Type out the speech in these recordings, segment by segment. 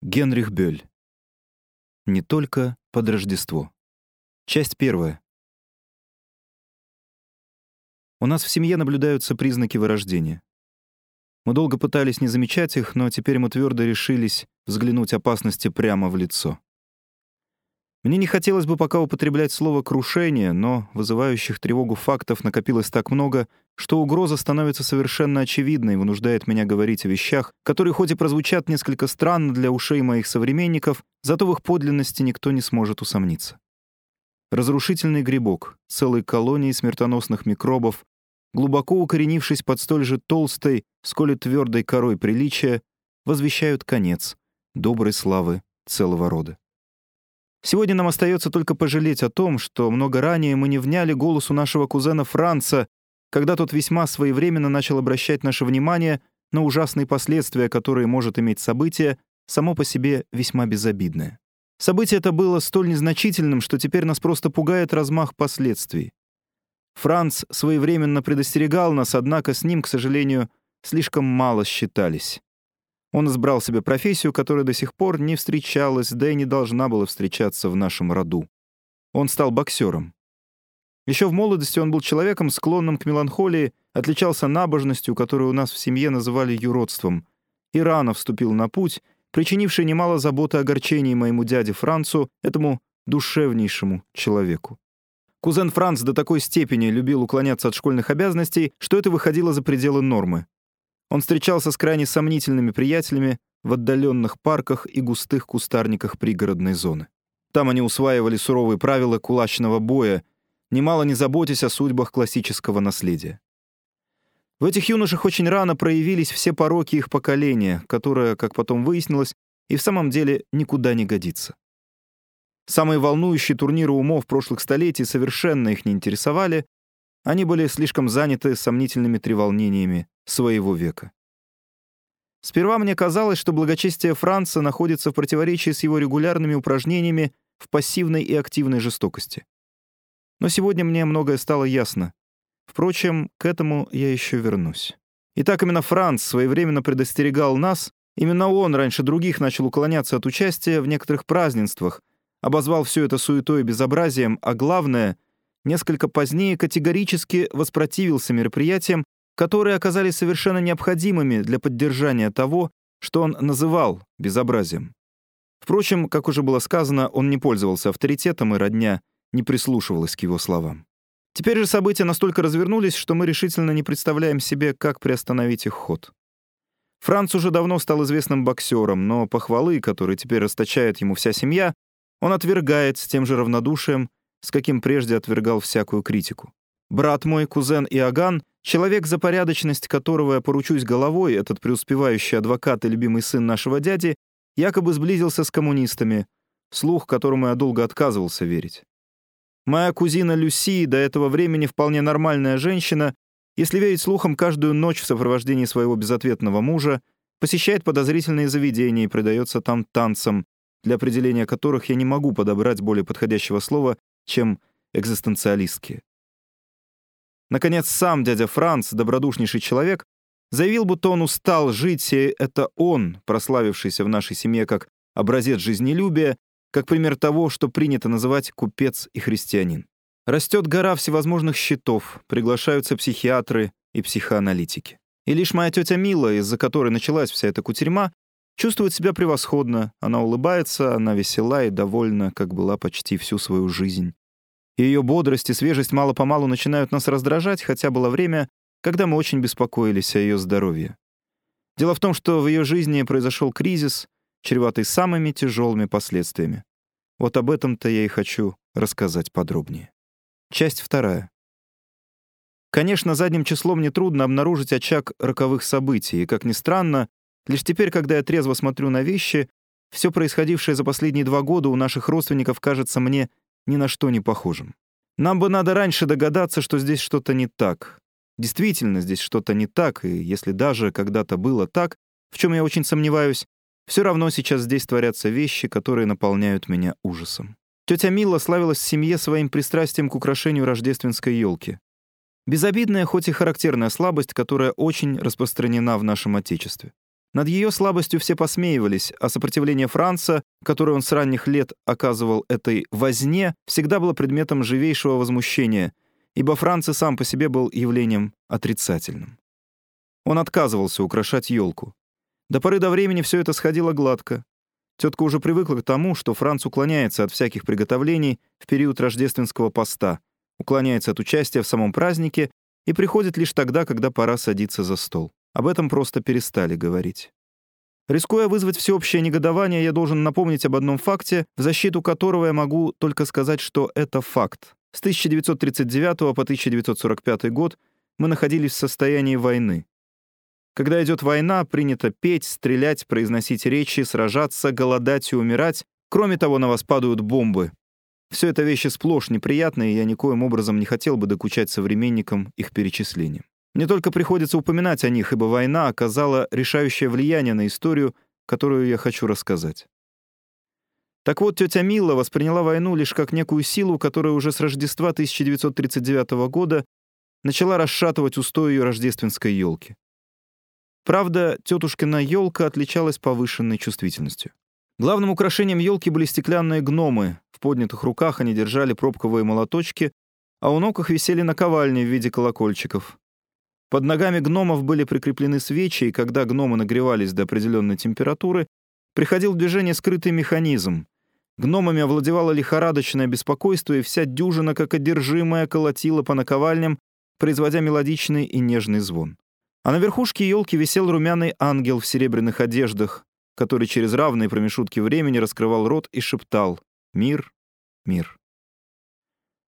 Генрих Бёль. Не только под Рождество. Часть первая. У нас в семье наблюдаются признаки вырождения. Мы долго пытались не замечать их, но теперь мы твердо решились взглянуть опасности прямо в лицо. Мне не хотелось бы пока употреблять слово «крушение», но вызывающих тревогу фактов накопилось так много, что угроза становится совершенно очевидной и вынуждает меня говорить о вещах, которые хоть и прозвучат несколько странно для ушей моих современников, зато в их подлинности никто не сможет усомниться. Разрушительный грибок, целой колонии смертоносных микробов, глубоко укоренившись под столь же толстой, сколь и твердой корой приличия, возвещают конец доброй славы целого рода. Сегодня нам остается только пожалеть о том, что много ранее мы не вняли голосу нашего кузена Франца, когда тот весьма своевременно начал обращать наше внимание на ужасные последствия, которые может иметь событие, само по себе весьма безобидное. Событие это было столь незначительным, что теперь нас просто пугает размах последствий. Франц своевременно предостерегал нас, однако с ним, к сожалению, слишком мало считались. Он избрал себе профессию, которая до сих пор не встречалась, да и не должна была встречаться в нашем роду. Он стал боксером. Еще в молодости он был человеком, склонным к меланхолии, отличался набожностью, которую у нас в семье называли юродством, и рано вступил на путь, причинивший немало заботы и огорчений моему дяде Францу, этому душевнейшему человеку. Кузен Франц до такой степени любил уклоняться от школьных обязанностей, что это выходило за пределы нормы. Он встречался с крайне сомнительными приятелями в отдаленных парках и густых кустарниках пригородной зоны. Там они усваивали суровые правила кулачного боя, немало не заботясь о судьбах классического наследия. В этих юношах очень рано проявились все пороки их поколения, которое, как потом выяснилось, и в самом деле никуда не годится. Самые волнующие турниры умов прошлых столетий совершенно их не интересовали, они были слишком заняты сомнительными треволнениями своего века. Сперва мне казалось, что благочестие Франца находится в противоречии с его регулярными упражнениями в пассивной и активной жестокости. Но сегодня мне многое стало ясно. Впрочем, к этому я еще вернусь. Итак, именно Франц своевременно предостерегал нас, именно он раньше других начал уклоняться от участия в некоторых празднествах, обозвал все это суетой и безобразием, а главное, несколько позднее категорически воспротивился мероприятиям, которые оказались совершенно необходимыми для поддержания того, что он называл безобразием. Впрочем, как уже было сказано, он не пользовался авторитетом, и родня не прислушивалась к его словам. Теперь же события настолько развернулись, что мы решительно не представляем себе, как приостановить их ход. Франц уже давно стал известным боксером, но похвалы, которые теперь расточает ему вся семья, он отвергает с тем же равнодушием, с каким прежде отвергал всякую критику. Брат мой, кузен Иоганн, человек, за порядочность которого я поручусь головой, этот преуспевающий адвокат и любимый сын нашего дяди, якобы сблизился с коммунистами, слух которому я долго отказывался верить. Моя кузина Люси, до этого времени вполне нормальная женщина, если верить слухам, каждую ночь в сопровождении своего безответного мужа посещает подозрительные заведения и предается там танцам, для определения которых я не могу подобрать более подходящего слова, чем экзистенциалистские. Наконец, сам дядя Франц, добродушнейший человек, заявил, будто он устал жить, и это он, прославившийся в нашей семье как образец жизнелюбия, как пример того, что принято называть купец и христианин. Растет гора всевозможных счетов, приглашаются психиатры и психоаналитики. И лишь моя тетя Мила, из-за которой началась вся эта кутерьма, чувствует себя превосходно, она улыбается, она весела и довольна, как была почти всю свою жизнь. Ее бодрость и свежесть мало-помалу начинают нас раздражать, хотя было время, когда мы очень беспокоились о ее здоровье. Дело в том, что в ее жизни произошел кризис, чреватый самыми тяжелыми последствиями. Вот об этом-то я и хочу рассказать подробнее. Часть вторая. Конечно, задним числом нетрудно обнаружить очаг роковых событий, и, как ни странно, лишь теперь, когда я трезво смотрю на вещи, все происходившее за последние два года у наших родственников кажется мне ни на что не похожим. Нам бы надо раньше догадаться, что здесь что-то не так. Действительно, здесь что-то не так, и если даже когда-то было так, в чем я очень сомневаюсь, все равно сейчас здесь творятся вещи, которые наполняют меня ужасом. Тетя Мила славилась в семье своим пристрастием к украшению рождественской елки. Безобидная, хоть и характерная слабость, которая очень распространена в нашем Отечестве. Над ее слабостью все посмеивались, а сопротивление Франца, которое он с ранних лет оказывал этой возне, всегда было предметом живейшего возмущения, ибо Франц сам по себе был явлением отрицательным. Он отказывался украшать елку. До поры до времени все это сходило гладко. Тетка уже привыкла к тому, что Франц уклоняется от всяких приготовлений в период рождественского поста, уклоняется от участия в самом празднике и приходит лишь тогда, когда пора садиться за стол. Об этом просто перестали говорить. Рискуя вызвать всеобщее негодование, я должен напомнить об одном факте, в защиту которого я могу только сказать, что это факт. С 1939 по 1945 год мы находились в состоянии войны. Когда идет война, принято петь, стрелять, произносить речи, сражаться, голодать и умирать. Кроме того, на вас падают бомбы. Все это вещи сплошь неприятные, и я никоим образом не хотел бы докучать современникам их перечислением. Мне только приходится упоминать о них, ибо война оказала решающее влияние на историю, которую я хочу рассказать. Так вот, тетя Мила восприняла войну лишь как некую силу, которая уже с Рождества 1939 года начала расшатывать устой ее рождественской елки. Правда, тетушкина елка отличалась повышенной чувствительностью. Главным украшением елки были стеклянные гномы. В поднятых руках они держали пробковые молоточки, а у ног их висели наковальни в виде колокольчиков. Под ногами гномов были прикреплены свечи, и когда гномы нагревались до определенной температуры, приходил в движение скрытый механизм. Гномами овладевало лихорадочное беспокойство, и вся дюжина, как одержимая, колотила по наковальням, производя мелодичный и нежный звон. А на верхушке елки висел румяный ангел в серебряных одеждах, который через равные промежутки времени раскрывал рот и шептал «Мир, мир».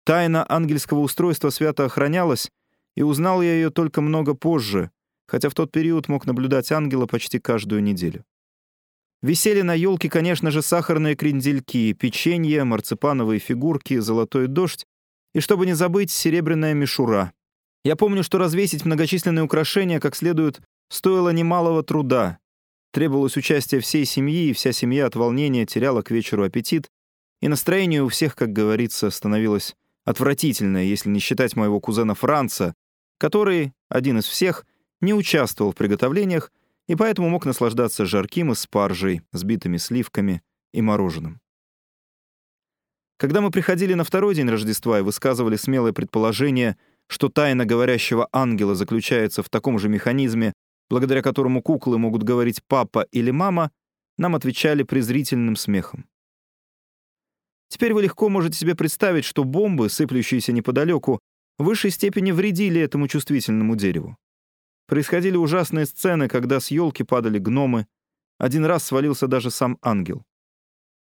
Тайна ангельского устройства свято охранялась, и узнал я ее только много позже, хотя в тот период мог наблюдать ангела почти каждую неделю. Висели на елке, конечно же, сахарные крендельки, печенье, марципановые фигурки, золотой дождь и, чтобы не забыть, серебряная мишура. Я помню, что развесить многочисленные украшения как следует стоило немалого труда. Требовалось участие всей семьи, и вся семья от волнения теряла к вечеру аппетит, и настроение у всех, как говорится, становилось отвратительное, если не считать моего кузена Франца, который, один из всех, не участвовал в приготовлениях и поэтому мог наслаждаться жарким и спаржей, сбитыми сливками и мороженым. Когда мы приходили на второй день Рождества и высказывали смелое предположение — что тайна говорящего ангела заключается в таком же механизме, благодаря которому куклы могут говорить «папа» или «мама», нам отвечали презрительным смехом. Теперь вы легко можете себе представить, что бомбы, сыплющиеся неподалеку, в высшей степени вредили этому чувствительному дереву. Происходили ужасные сцены, когда с елки падали гномы. Один раз свалился даже сам ангел.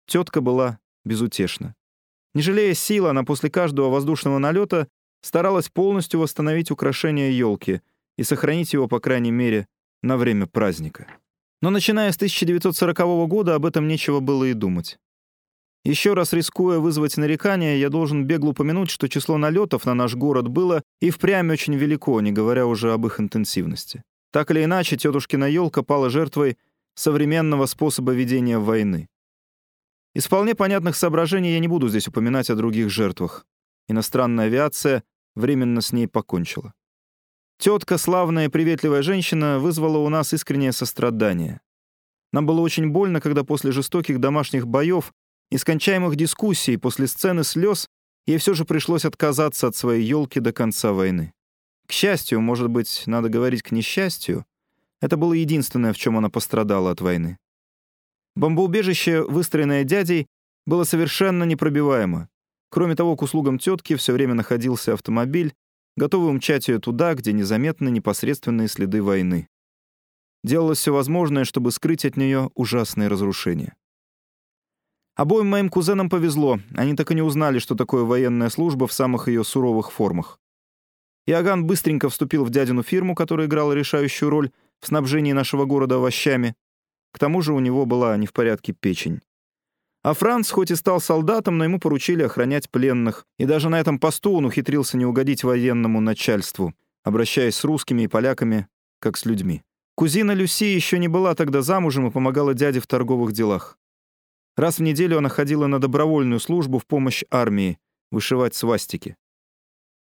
Тетка была безутешна. Не жалея сил, она после каждого воздушного налета старалась полностью восстановить украшение елки и сохранить его, по крайней мере, на время праздника. Но начиная с 1940 года об этом нечего было и думать. Еще раз рискуя вызвать нарекания, я должен бегло упомянуть, что число налетов на наш город было и впрямь очень велико, не говоря уже об их интенсивности. Так или иначе, тетушкина елка пала жертвой современного способа ведения войны. Из вполне понятных соображений я не буду здесь упоминать о других жертвах. Иностранная авиация временно с ней покончила. Тетка, славная и приветливая женщина, вызвала у нас искреннее сострадание. Нам было очень больно, когда после жестоких домашних боев и скончаемых дискуссий, после сцены слез, ей все же пришлось отказаться от своей елки до конца войны. К счастью, может быть, надо говорить к несчастью, это было единственное, в чем она пострадала от войны. Бомбоубежище, выстроенное дядей, было совершенно непробиваемо. Кроме того, к услугам тетки все время находился автомобиль, готовый умчать ее туда, где незаметны непосредственные следы войны. Делалось все возможное, чтобы скрыть от нее ужасные разрушения. Обоим моим кузенам повезло, они так и не узнали, что такое военная служба в самых ее суровых формах. Иоганн быстренько вступил в дядину фирму, которая играла решающую роль в снабжении нашего города овощами. К тому же у него была не в порядке печень. А Франц хоть и стал солдатом, но ему поручили охранять пленных, и даже на этом посту он ухитрился не угодить военному начальству, обращаясь с русскими и поляками, как с людьми. Кузина Люси еще не была тогда замужем и помогала дяде в торговых делах. Раз в неделю она ходила на добровольную службу в помощь армии, вышивать свастики.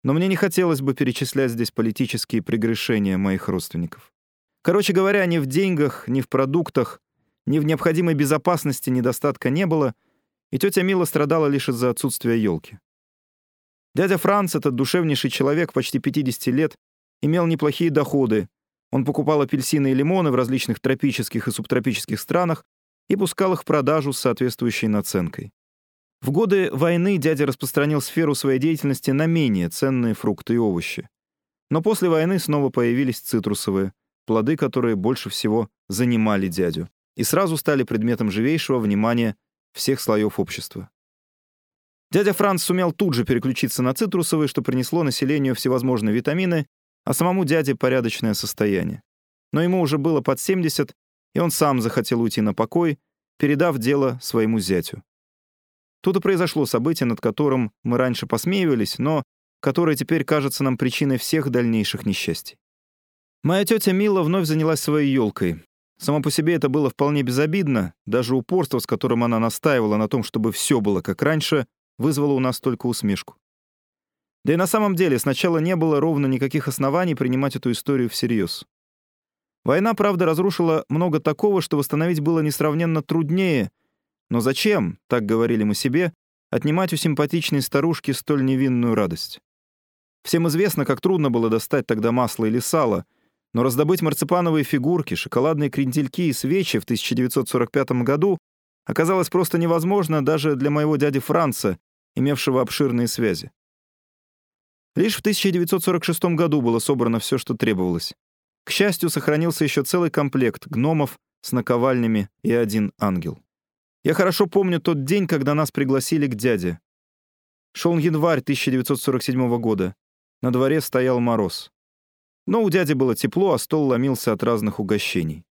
Но мне не хотелось бы перечислять здесь политические прегрешения моих родственников. Короче говоря, ни в деньгах, ни в продуктах, ни в необходимой безопасности недостатка не было, и тетя Мила страдала лишь из-за отсутствия елки. Дядя Франц, этот душевнейший человек, почти 50 лет, имел неплохие доходы. Он покупал апельсины и лимоны в различных тропических и субтропических странах и пускал их в продажу с соответствующей наценкой. В годы войны дядя распространил сферу своей деятельности на менее ценные фрукты и овощи. Но после войны снова появились цитрусовые, плоды, которые больше всего занимали дядю, и сразу стали предметом живейшего внимания всех слоев общества. Дядя Франц сумел тут же переключиться на цитрусовые, что принесло населению всевозможные витамины, а самому дяде порядочное состояние. Но ему уже было под 70, и он сам захотел уйти на покой, передав дело своему зятю. Тут и произошло событие, над которым мы раньше посмеивались, но которое теперь кажется нам причиной всех дальнейших несчастий. Моя тетя Мила вновь занялась своей елкой. Само по себе это было вполне безобидно, даже упорство, с которым она настаивала на том, чтобы все было как раньше, вызвало у нас только усмешку. Да и на самом деле сначала не было ровно никаких оснований принимать эту историю всерьез. Война, правда, разрушила много такого, что восстановить было несравненно труднее, но зачем, так говорили мы себе, отнимать у симпатичной старушки столь невинную радость? Всем известно, как трудно было достать тогда масло или сало, но раздобыть марципановые фигурки, шоколадные крендельки и свечи в 1945 году оказалось просто невозможно даже для моего дяди Франца, имевшего обширные связи. Лишь в 1946 году было собрано все, что требовалось. К счастью, сохранился еще целый комплект гномов с наковальнями и один ангел. Я хорошо помню тот день, когда нас пригласили к дяде. Шел январь 1947 года. На дворе стоял мороз. Но у дяди было тепло, а стол ломился от разных угощений.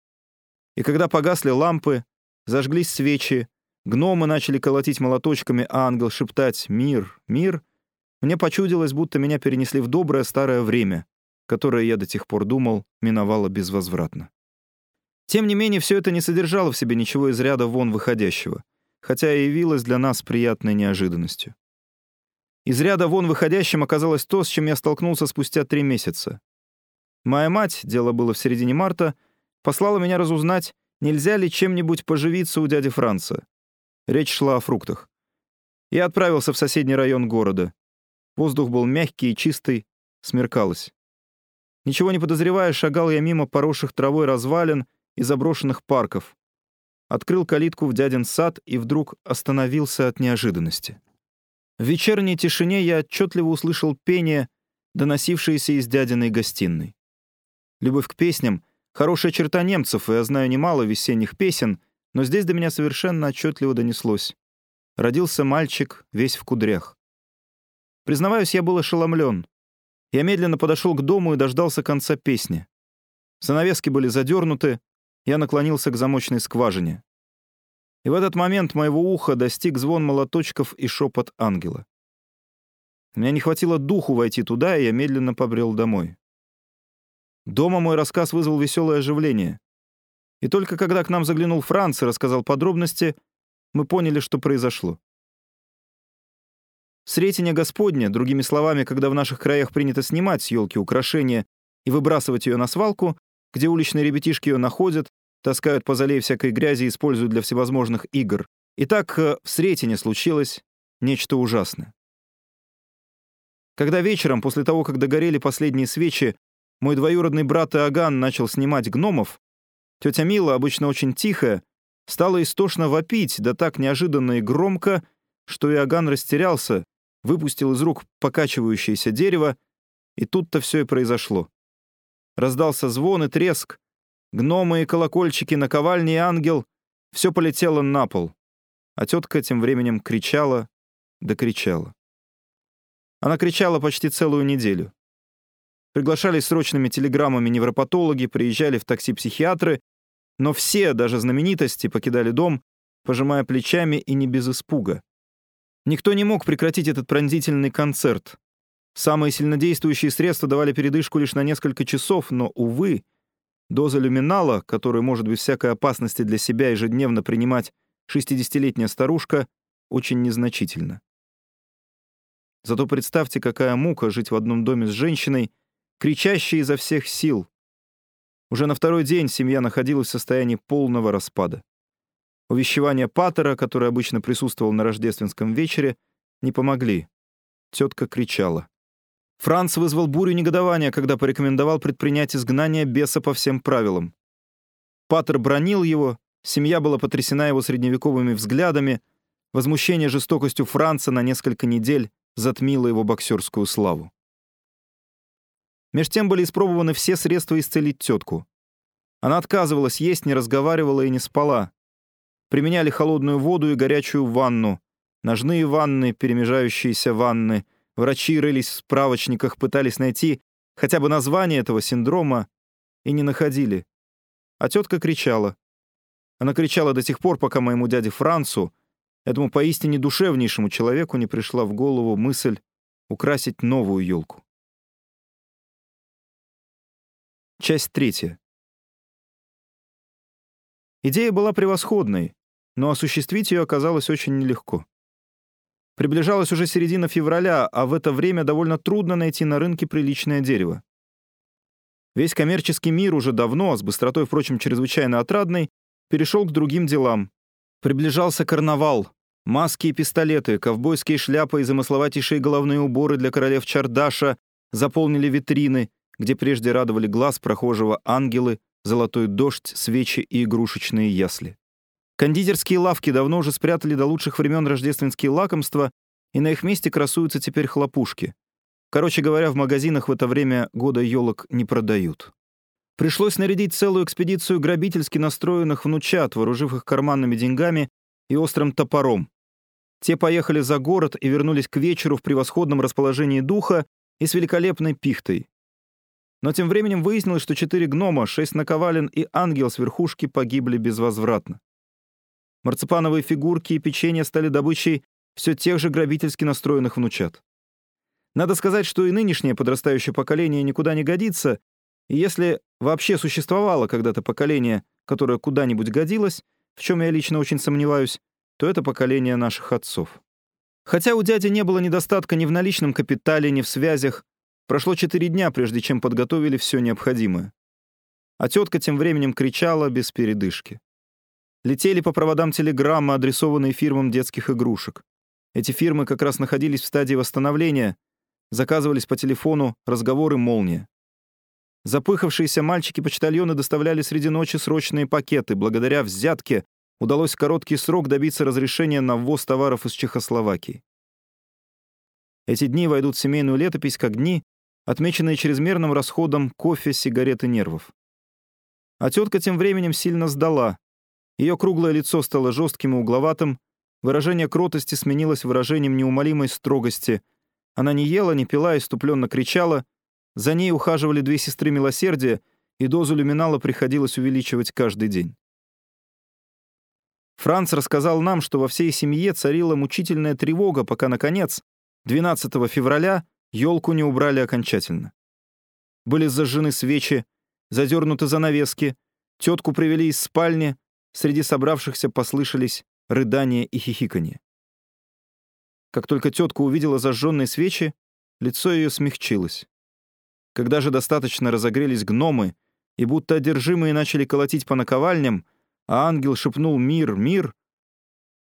И когда погасли лампы, зажглись свечи, гномы начали колотить молоточками, а ангел шептать «Мир, мир», мне почудилось, будто меня перенесли в доброе старое время, которое я до тех пор думал миновало безвозвратно. Тем не менее, все это не содержало в себе ничего из ряда вон выходящего, хотя и явилось для нас приятной неожиданностью. Из ряда вон выходящим оказалось то, с чем я столкнулся спустя три месяца. Моя мать, дело было в середине марта, послала меня разузнать, нельзя ли чем-нибудь поживиться у дяди Франца. Речь шла о фруктах. Я отправился в соседний район города. Воздух был мягкий и чистый, смеркалось. Ничего не подозревая, шагал я мимо поросших травой развалин и заброшенных парков. Открыл калитку в дядин сад и вдруг остановился от неожиданности. В вечерней тишине я отчетливо услышал пение, доносившееся из дядиной гостиной. Любовь к песням — хорошая черта немцев, и я знаю немало весенних песен, но здесь до меня совершенно отчетливо донеслось. Родился мальчик, весь в кудрях. Признаваюсь, я был ошеломлен. Я медленно подошел к дому и дождался конца песни. Занавески были задернуты, я наклонился к замочной скважине. И в этот момент моего уха достиг звон молоточков и шепот ангела. Мне не хватило духу войти туда, и я медленно побрел домой. Дома мой рассказ вызвал веселое оживление. И только когда к нам заглянул Франц и рассказал подробности, мы поняли, что произошло. Сретение Господня, другими словами, когда в наших краях принято снимать с елки украшения и выбрасывать ее на свалку, где уличные ребятишки ее находят, таскают по зале всякой грязи и используют для всевозможных игр. И так э, в Сретине случилось нечто ужасное. Когда вечером, после того, как догорели последние свечи, мой двоюродный брат Иоганн начал снимать гномов, тетя Мила, обычно очень тихая, стала истошно вопить, да так неожиданно и громко, что Иоганн растерялся, выпустил из рук покачивающееся дерево, и тут-то все и произошло. Раздался звон и треск, Гномы и колокольчики, наковальни и ангел — все полетело на пол. А тетка тем временем кричала, да. Она кричала почти целую неделю. Приглашались срочными телеграммами невропатологи, приезжали в такси психиатры, но все, даже знаменитости, покидали дом, пожимая плечами и не без испуга. Никто не мог прекратить этот пронзительный концерт. Самые сильнодействующие средства давали передышку лишь на несколько часов, но, увы, Доза люминала, которую может без всякой опасности для себя ежедневно принимать 60-летняя старушка, очень незначительна. Зато представьте, какая мука жить в одном доме с женщиной, кричащей изо всех сил. Уже на второй день семья находилась в состоянии полного распада. Увещевания Паттера, который обычно присутствовал на рождественском вечере, не помогли. Тетка кричала. Франц вызвал бурю негодования, когда порекомендовал предпринять изгнание беса по всем правилам. Паттер бронил его, семья была потрясена его средневековыми взглядами, возмущение жестокостью Франца на несколько недель затмило его боксерскую славу. Меж тем были испробованы все средства исцелить тетку. Она отказывалась есть, не разговаривала и не спала. Применяли холодную воду и горячую ванну, ножные ванны, перемежающиеся ванны. Врачи рылись в справочниках, пытались найти хотя бы название этого синдрома и не находили. А тетка кричала. Она кричала до тех пор, пока моему дяде Францу, этому поистине душевнейшему человеку, не пришла в голову мысль украсить новую елку. Часть третья. Идея была превосходной, но осуществить ее оказалось очень нелегко. Приближалась уже середина февраля, а в это время довольно трудно найти на рынке приличное дерево. Весь коммерческий мир уже давно, с быстротой, впрочем, чрезвычайно отрадной, перешел к другим делам. Приближался карнавал. Маски и пистолеты, ковбойские шляпы и замысловатейшие головные уборы для королев Чардаша заполнили витрины, где прежде радовали глаз прохожего ангелы, золотой дождь, свечи и игрушечные ясли. Кондитерские лавки давно уже спрятали до лучших времен рождественские лакомства, и на их месте красуются теперь хлопушки. Короче говоря, в магазинах в это время года елок не продают. Пришлось нарядить целую экспедицию грабительски настроенных внучат, вооружив их карманными деньгами и острым топором. Те поехали за город и вернулись к вечеру в превосходном расположении духа и с великолепной пихтой. Но тем временем выяснилось, что четыре гнома, шесть наковален и ангел с верхушки погибли безвозвратно. Марципановые фигурки и печенье стали добычей все тех же грабительски настроенных внучат. Надо сказать, что и нынешнее подрастающее поколение никуда не годится, и если вообще существовало когда-то поколение, которое куда-нибудь годилось, в чем я лично очень сомневаюсь, то это поколение наших отцов. Хотя у дяди не было недостатка ни в наличном капитале, ни в связях, Прошло четыре дня, прежде чем подготовили все необходимое. А тетка тем временем кричала без передышки. Летели по проводам телеграммы, адресованные фирмам детских игрушек. Эти фирмы как раз находились в стадии восстановления, заказывались по телефону разговоры «Молния». Запыхавшиеся мальчики-почтальоны доставляли среди ночи срочные пакеты. Благодаря взятке удалось в короткий срок добиться разрешения на ввоз товаров из Чехословакии. Эти дни войдут в семейную летопись как дни, отмеченные чрезмерным расходом кофе, сигарет и нервов. А тетка тем временем сильно сдала. Ее круглое лицо стало жестким и угловатым, выражение кротости сменилось выражением неумолимой строгости. Она не ела, не пила, иступленно кричала. За ней ухаживали две сестры милосердия, и дозу люминала приходилось увеличивать каждый день. Франц рассказал нам, что во всей семье царила мучительная тревога, пока, наконец, 12 февраля Елку не убрали окончательно. Были зажжены свечи, задернуты занавески, тетку привели из спальни, среди собравшихся послышались рыдания и хихиканье. Как только тетка увидела зажженные свечи, лицо ее смягчилось. Когда же достаточно разогрелись гномы и будто одержимые начали колотить по наковальням, а ангел шепнул «Мир, мир!»,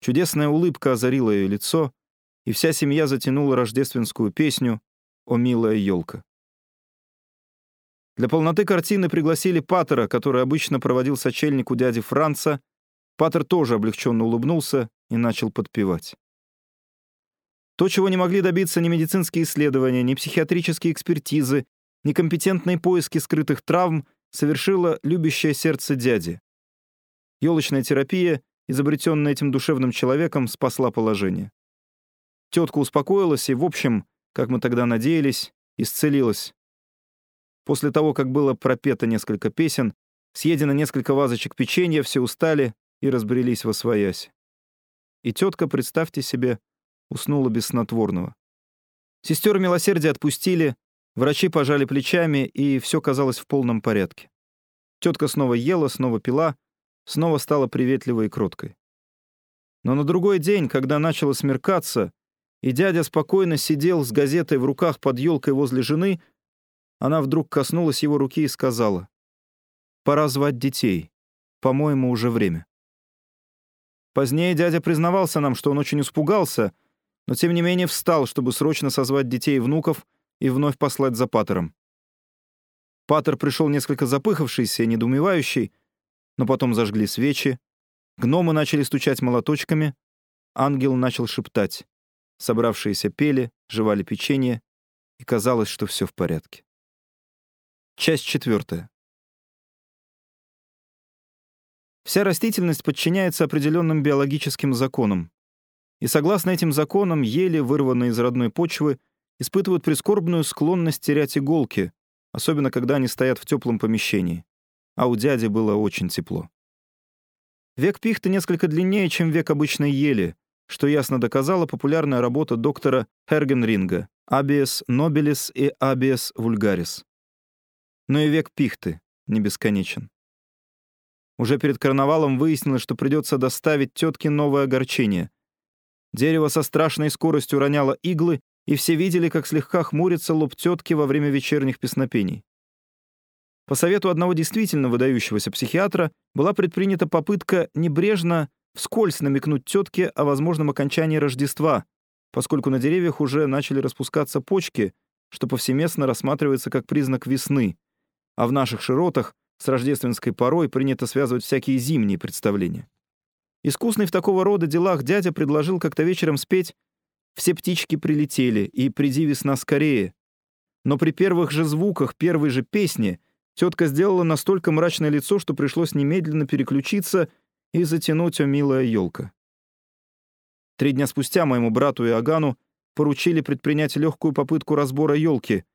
чудесная улыбка озарила ее лицо, и вся семья затянула рождественскую песню «О милая елка». Для полноты картины пригласили Паттера, который обычно проводил сочельник у дяди Франца. Паттер тоже облегченно улыбнулся и начал подпевать. То, чего не могли добиться ни медицинские исследования, ни психиатрические экспертизы, ни компетентные поиски скрытых травм, совершило любящее сердце дяди. Елочная терапия, изобретенная этим душевным человеком, спасла положение. Тетка успокоилась и, в общем, как мы тогда надеялись, исцелилась. После того, как было пропето несколько песен, съедено несколько вазочек печенья, все устали и разбрелись во своясь. И тетка, представьте себе, уснула без снотворного. Сестер милосердия отпустили, врачи пожали плечами, и все казалось в полном порядке. Тетка снова ела, снова пила, снова стала приветливой и кроткой. Но на другой день, когда начало смеркаться, и дядя спокойно сидел с газетой в руках под елкой возле жены, она вдруг коснулась его руки и сказала, пора звать детей. По-моему, уже время. Позднее дядя признавался нам, что он очень испугался, но тем не менее встал, чтобы срочно созвать детей и внуков и вновь послать за Патером. Патер пришел несколько запыхавшийся и недоумевающий, но потом зажгли свечи, гномы начали стучать молоточками, ангел начал шептать. Собравшиеся пели, жевали печенье, и казалось, что все в порядке. Часть четвертая. Вся растительность подчиняется определенным биологическим законам. И согласно этим законам, ели, вырванные из родной почвы, испытывают прискорбную склонность терять иголки, особенно когда они стоят в теплом помещении. А у дяди было очень тепло. Век пихты несколько длиннее, чем век обычной ели, что ясно доказала популярная работа доктора Хергенринга «Абиес нобилис» и «Абиес вульгарис». Но и век пихты не бесконечен. Уже перед карнавалом выяснилось, что придется доставить тетке новое огорчение. Дерево со страшной скоростью роняло иглы, и все видели, как слегка хмурится лоб тетки во время вечерних песнопений. По совету одного действительно выдающегося психиатра была предпринята попытка небрежно, вскользь намекнуть тетке о возможном окончании Рождества, поскольку на деревьях уже начали распускаться почки, что повсеместно рассматривается как признак весны, а в наших широтах с рождественской порой принято связывать всякие зимние представления. Искусный в такого рода делах дядя предложил как-то вечером спеть «Все птички прилетели» и «Приди весна скорее». Но при первых же звуках первой же песни тетка сделала настолько мрачное лицо, что пришлось немедленно переключиться и затянуть «О милая елка». Три дня спустя моему брату и Агану поручили предпринять легкую попытку разбора елки,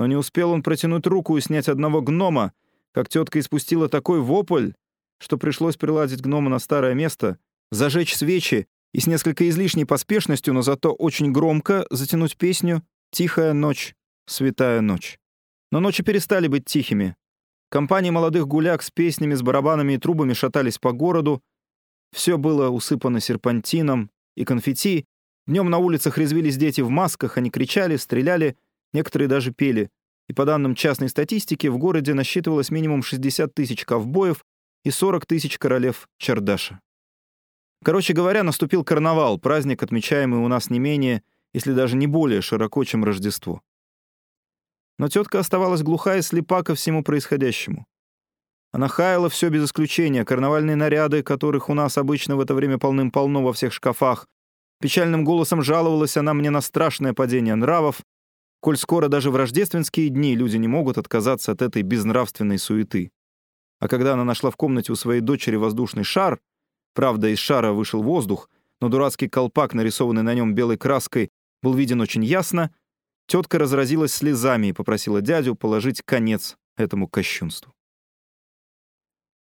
но не успел он протянуть руку и снять одного гнома, как тетка испустила такой вопль, что пришлось приладить гнома на старое место, зажечь свечи и с несколько излишней поспешностью, но зато очень громко затянуть песню «Тихая ночь, святая ночь». Но ночи перестали быть тихими. Компании молодых гуляк с песнями, с барабанами и трубами шатались по городу. Все было усыпано серпантином и конфетти. Днем на улицах резвились дети в масках, они кричали, стреляли, некоторые даже пели и по данным частной статистики в городе насчитывалось минимум 60 тысяч ковбоев и 40 тысяч королев Чардаша. Короче говоря, наступил карнавал, праздник, отмечаемый у нас не менее, если даже не более широко, чем Рождество. Но тетка оставалась глуха и слепа ко всему происходящему. Она хаяла все без исключения, карнавальные наряды, которых у нас обычно в это время полным-полно во всех шкафах. Печальным голосом жаловалась она мне на страшное падение нравов, коль скоро даже в рождественские дни люди не могут отказаться от этой безнравственной суеты. А когда она нашла в комнате у своей дочери воздушный шар, правда, из шара вышел воздух, но дурацкий колпак, нарисованный на нем белой краской, был виден очень ясно, тетка разразилась слезами и попросила дядю положить конец этому кощунству.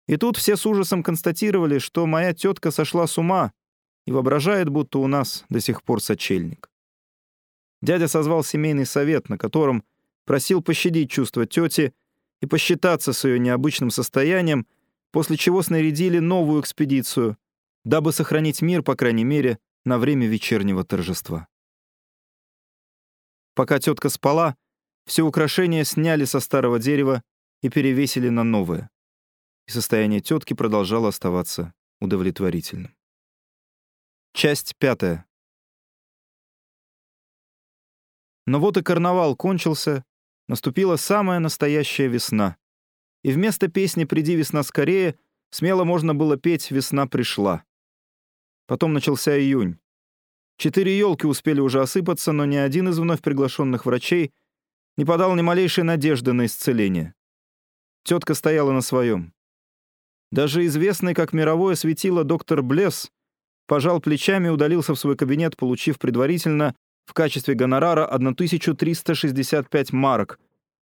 И тут все с ужасом констатировали, что моя тетка сошла с ума и воображает, будто у нас до сих пор сочельник. Дядя созвал семейный совет, на котором просил пощадить чувства тети и посчитаться с ее необычным состоянием, после чего снарядили новую экспедицию, дабы сохранить мир, по крайней мере, на время вечернего торжества. Пока тетка спала, все украшения сняли со старого дерева и перевесили на новое. И состояние тетки продолжало оставаться удовлетворительным. Часть пятая. Но вот и карнавал кончился, наступила самая настоящая весна. И вместо песни «Приди, весна, скорее» смело можно было петь «Весна пришла». Потом начался июнь. Четыре елки успели уже осыпаться, но ни один из вновь приглашенных врачей не подал ни малейшей надежды на исцеление. Тетка стояла на своем. Даже известный как мировое светило доктор Блесс пожал плечами и удалился в свой кабинет, получив предварительно в качестве гонорара 1365 марок,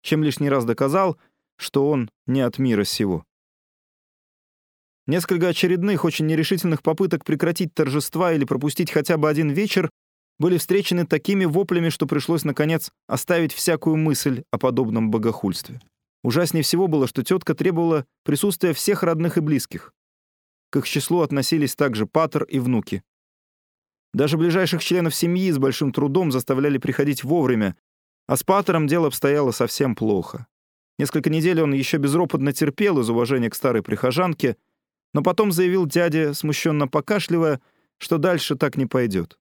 чем лишний раз доказал, что он не от мира сего. Несколько очередных, очень нерешительных попыток прекратить торжества или пропустить хотя бы один вечер были встречены такими воплями, что пришлось, наконец, оставить всякую мысль о подобном богохульстве. Ужаснее всего было, что тетка требовала присутствия всех родных и близких. К их числу относились также Патер и внуки. Даже ближайших членов семьи с большим трудом заставляли приходить вовремя, а с Паттером дело обстояло совсем плохо. Несколько недель он еще безропотно терпел из уважения к старой прихожанке, но потом заявил дяде, смущенно покашливая, что дальше так не пойдет.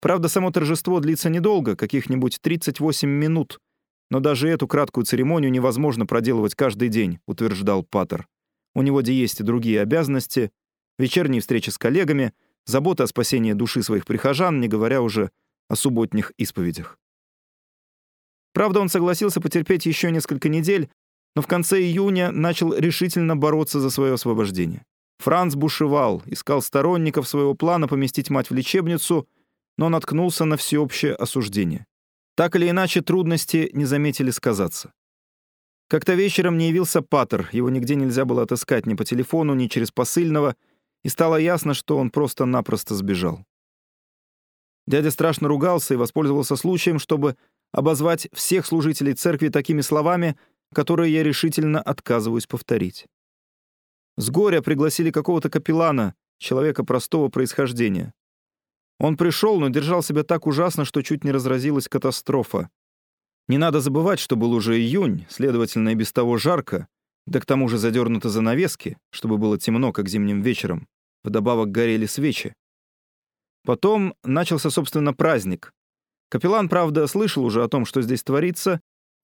Правда, само торжество длится недолго, каких-нибудь 38 минут, но даже эту краткую церемонию невозможно проделывать каждый день, утверждал Паттер. У него где есть и другие обязанности, вечерние встречи с коллегами, забота о спасении души своих прихожан, не говоря уже о субботних исповедях. Правда, он согласился потерпеть еще несколько недель, но в конце июня начал решительно бороться за свое освобождение. Франц бушевал, искал сторонников своего плана поместить мать в лечебницу, но наткнулся на всеобщее осуждение. Так или иначе, трудности не заметили сказаться. Как-то вечером не явился Паттер, его нигде нельзя было отыскать ни по телефону, ни через посыльного, и стало ясно, что он просто-напросто сбежал. Дядя страшно ругался и воспользовался случаем, чтобы обозвать всех служителей церкви такими словами, которые я решительно отказываюсь повторить. С горя пригласили какого-то капеллана, человека простого происхождения. Он пришел, но держал себя так ужасно, что чуть не разразилась катастрофа. Не надо забывать, что был уже июнь, следовательно, и без того жарко, да к тому же задернуты занавески, чтобы было темно, как зимним вечером. Вдобавок горели свечи. Потом начался, собственно, праздник. Капеллан, правда, слышал уже о том, что здесь творится,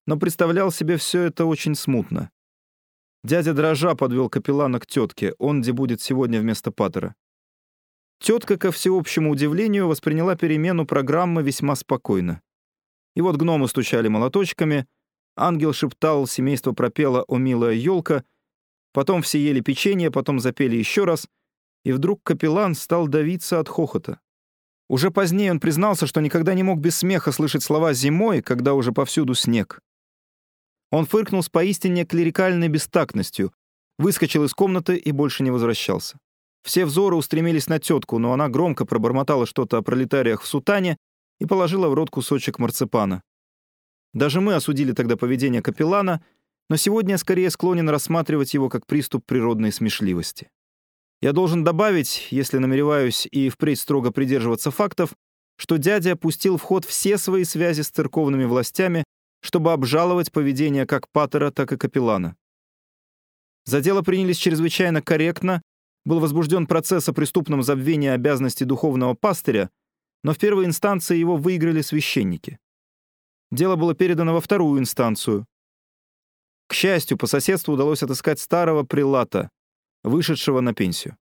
но представлял себе все это очень смутно. Дядя дрожа подвел капеллана к тетке, он где будет сегодня вместо Паттера. Тетка, ко всеобщему удивлению, восприняла перемену программы весьма спокойно. И вот гномы стучали молоточками, ангел шептал, семейство пропело «О, милая елка», потом все ели печенье, потом запели еще раз, и вдруг капеллан стал давиться от хохота. Уже позднее он признался, что никогда не мог без смеха слышать слова «зимой», когда уже повсюду снег. Он фыркнул с поистине клерикальной бестактностью, выскочил из комнаты и больше не возвращался. Все взоры устремились на тетку, но она громко пробормотала что-то о пролетариях в сутане и положила в рот кусочек марципана. Даже мы осудили тогда поведение капеллана, но сегодня я скорее склонен рассматривать его как приступ природной смешливости. Я должен добавить, если намереваюсь и впредь строго придерживаться фактов, что дядя пустил в ход все свои связи с церковными властями, чтобы обжаловать поведение как Паттера, так и Капеллана. За дело принялись чрезвычайно корректно, был возбужден процесс о преступном забвении обязанностей духовного пастыря, но в первой инстанции его выиграли священники. Дело было передано во вторую инстанцию. К счастью, по соседству удалось отыскать старого прилата, вышедшего на пенсию.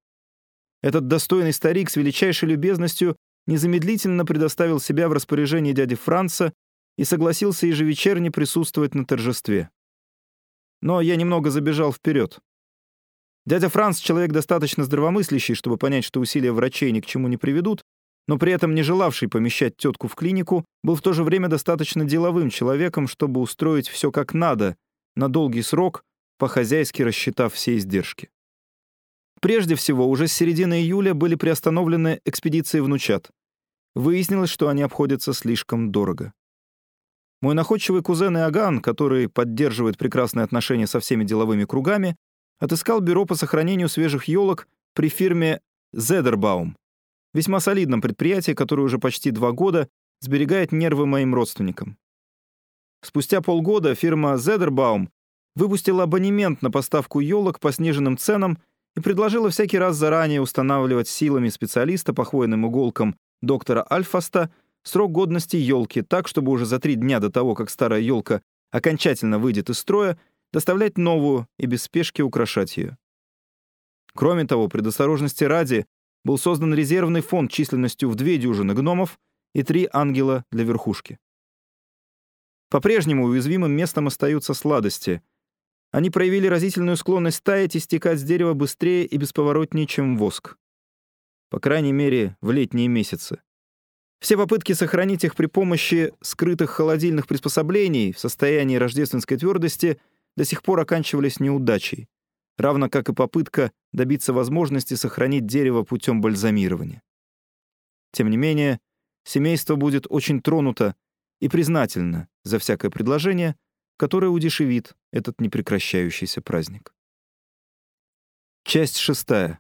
Этот достойный старик с величайшей любезностью незамедлительно предоставил себя в распоряжение дяди Франца и согласился ежевечерне присутствовать на торжестве. Но я немного забежал вперед. Дядя Франц — человек достаточно здравомыслящий, чтобы понять, что усилия врачей ни к чему не приведут, но при этом не желавший помещать тетку в клинику, был в то же время достаточно деловым человеком, чтобы устроить все как надо, на долгий срок, по-хозяйски рассчитав все издержки. Прежде всего, уже с середины июля были приостановлены экспедиции внучат. Выяснилось, что они обходятся слишком дорого. Мой находчивый кузен Иоганн, который поддерживает прекрасные отношения со всеми деловыми кругами, отыскал бюро по сохранению свежих елок при фирме «Зедербаум», весьма солидном предприятии, которое уже почти два года сберегает нервы моим родственникам. Спустя полгода фирма «Зедербаум» выпустила абонемент на поставку елок по сниженным ценам и предложила всякий раз заранее устанавливать силами специалиста по хвойным иголкам доктора Альфаста срок годности елки так, чтобы уже за три дня до того, как старая елка окончательно выйдет из строя, доставлять новую и без спешки украшать ее. Кроме того, предосторожности ради был создан резервный фонд численностью в две дюжины гномов и три ангела для верхушки. По-прежнему уязвимым местом остаются сладости — они проявили разительную склонность таять и стекать с дерева быстрее и бесповоротнее, чем воск. По крайней мере, в летние месяцы. Все попытки сохранить их при помощи скрытых холодильных приспособлений в состоянии рождественской твердости до сих пор оканчивались неудачей, равно как и попытка добиться возможности сохранить дерево путем бальзамирования. Тем не менее, семейство будет очень тронуто и признательно за всякое предложение — которая удешевит этот непрекращающийся праздник. Часть шестая.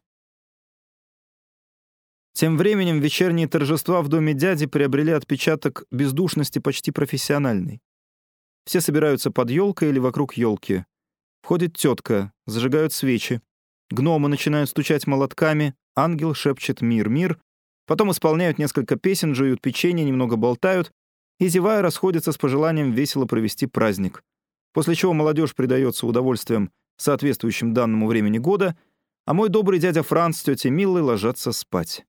Тем временем вечерние торжества в доме дяди приобрели отпечаток бездушности почти профессиональной. Все собираются под елкой или вокруг елки. Входит тетка, зажигают свечи. Гномы начинают стучать молотками, ангел шепчет «Мир, мир», потом исполняют несколько песен, жуют печенье, немного болтают и, зевая, расходятся с пожеланием весело провести праздник. После чего молодежь предается удовольствием, соответствующим данному времени года, а мой добрый дядя Франц с тетей Миллой ложатся спать.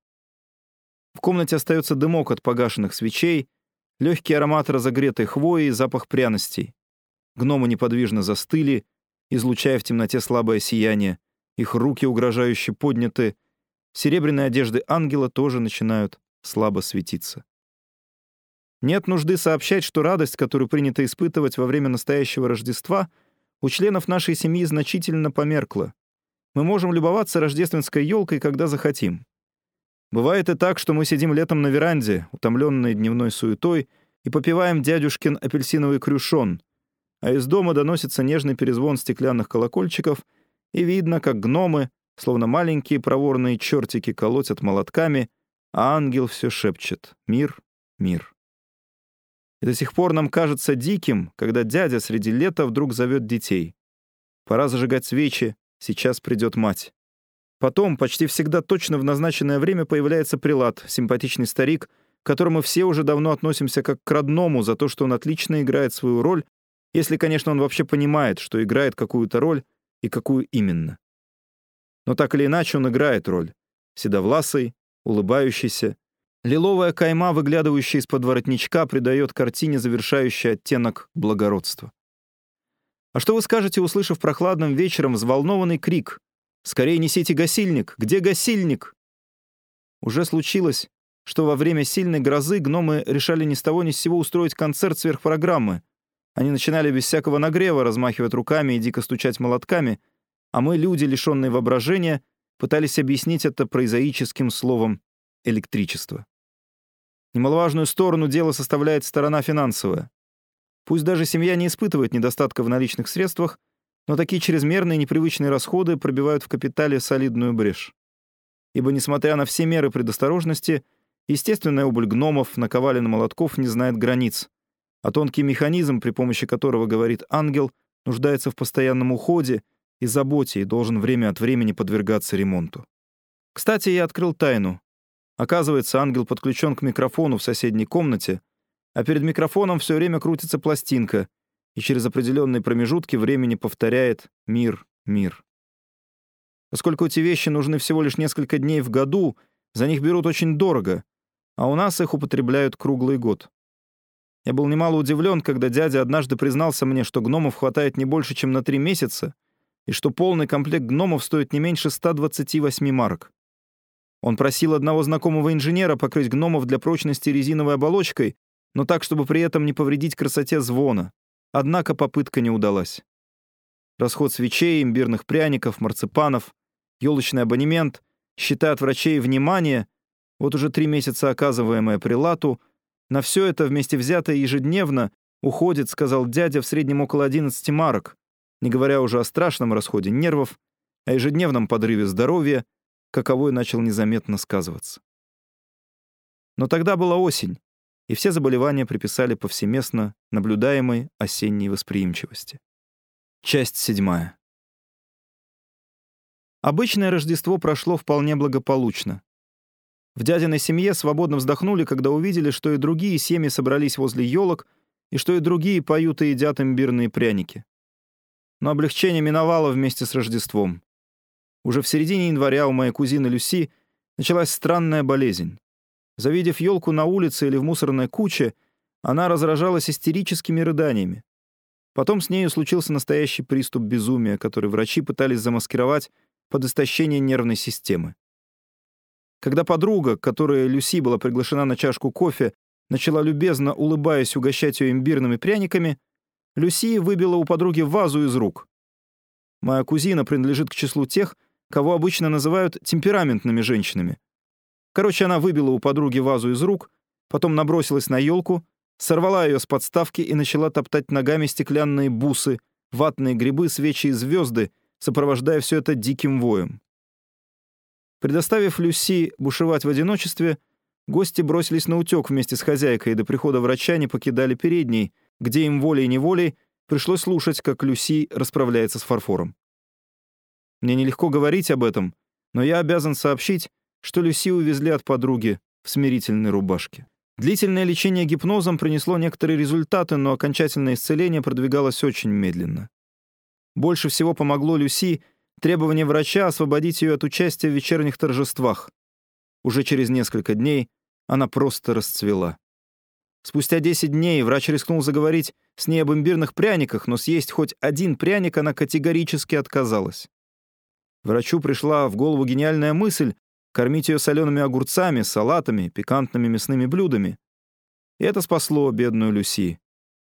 В комнате остается дымок от погашенных свечей, легкий аромат разогретой хвои и запах пряностей. Гномы неподвижно застыли, излучая в темноте слабое сияние. Их руки угрожающе подняты. Серебряные одежды ангела тоже начинают слабо светиться. Нет нужды сообщать, что радость, которую принято испытывать во время настоящего Рождества, у членов нашей семьи значительно померкла. Мы можем любоваться рождественской елкой, когда захотим. Бывает и так, что мы сидим летом на веранде, утомленные дневной суетой, и попиваем дядюшкин апельсиновый крюшон, а из дома доносится нежный перезвон стеклянных колокольчиков, и видно, как гномы, словно маленькие проворные чертики, колотят молотками, а ангел все шепчет «Мир, мир». И до сих пор нам кажется диким, когда дядя среди лета вдруг зовет детей. Пора зажигать свечи, сейчас придет мать. Потом, почти всегда точно в назначенное время появляется прилад, симпатичный старик, к которому все уже давно относимся как к родному за то, что он отлично играет свою роль, если, конечно, он вообще понимает, что играет какую-то роль и какую именно. Но так или иначе он играет роль. Седовласый, улыбающийся. Лиловая кайма, выглядывающая из-под воротничка, придает картине завершающий оттенок благородства. А что вы скажете, услышав прохладным вечером взволнованный крик «Скорее несите гасильник! Где гасильник?» Уже случилось, что во время сильной грозы гномы решали ни с того ни с сего устроить концерт сверхпрограммы. Они начинали без всякого нагрева размахивать руками и дико стучать молотками, а мы, люди, лишенные воображения, пытались объяснить это прозаическим словом «электричество». Немаловажную сторону дела составляет сторона финансовая. Пусть даже семья не испытывает недостатка в наличных средствах, но такие чрезмерные непривычные расходы пробивают в капитале солидную брешь. Ибо, несмотря на все меры предосторожности, естественная убыль гномов, наковален молотков не знает границ, а тонкий механизм, при помощи которого говорит ангел, нуждается в постоянном уходе и заботе и должен время от времени подвергаться ремонту. Кстати, я открыл тайну. Оказывается, ангел подключен к микрофону в соседней комнате, а перед микрофоном все время крутится пластинка, и через определенные промежутки времени повторяет «мир, мир». Поскольку эти вещи нужны всего лишь несколько дней в году, за них берут очень дорого, а у нас их употребляют круглый год. Я был немало удивлен, когда дядя однажды признался мне, что гномов хватает не больше, чем на три месяца, и что полный комплект гномов стоит не меньше 128 марок. Он просил одного знакомого инженера покрыть гномов для прочности резиновой оболочкой, но так, чтобы при этом не повредить красоте звона. Однако попытка не удалась. Расход свечей, имбирных пряников, марципанов, елочный абонемент, счета от врачей внимание, вот уже три месяца оказываемое прилату, на все это вместе взятое ежедневно уходит, сказал дядя, в среднем около 11 марок, не говоря уже о страшном расходе нервов, о ежедневном подрыве здоровья, каковой начал незаметно сказываться. Но тогда была осень, и все заболевания приписали повсеместно наблюдаемой осенней восприимчивости. Часть седьмая. Обычное Рождество прошло вполне благополучно. В дядиной семье свободно вздохнули, когда увидели, что и другие семьи собрались возле елок, и что и другие поют и едят имбирные пряники. Но облегчение миновало вместе с Рождеством. Уже в середине января у моей кузины Люси началась странная болезнь. Завидев елку на улице или в мусорной куче, она разражалась истерическими рыданиями. Потом с нею случился настоящий приступ безумия, который врачи пытались замаскировать под истощение нервной системы. Когда подруга, которая Люси была приглашена на чашку кофе, начала любезно, улыбаясь, угощать ее имбирными пряниками, Люси выбила у подруги вазу из рук. Моя кузина принадлежит к числу тех, кого обычно называют темпераментными женщинами. Короче, она выбила у подруги вазу из рук, потом набросилась на елку, сорвала ее с подставки и начала топтать ногами стеклянные бусы, ватные грибы, свечи и звезды, сопровождая все это диким воем. Предоставив Люси бушевать в одиночестве, гости бросились на утек вместе с хозяйкой и до прихода врача не покидали передней, где им волей-неволей пришлось слушать, как Люси расправляется с фарфором. Мне нелегко говорить об этом, но я обязан сообщить, что Люси увезли от подруги в смирительной рубашке. Длительное лечение гипнозом принесло некоторые результаты, но окончательное исцеление продвигалось очень медленно. Больше всего помогло Люси требование врача освободить ее от участия в вечерних торжествах. Уже через несколько дней она просто расцвела. Спустя 10 дней врач рискнул заговорить с ней об имбирных пряниках, но съесть хоть один пряник она категорически отказалась. Врачу пришла в голову гениальная мысль кормить ее солеными огурцами, салатами, пикантными мясными блюдами. И это спасло бедную Люси.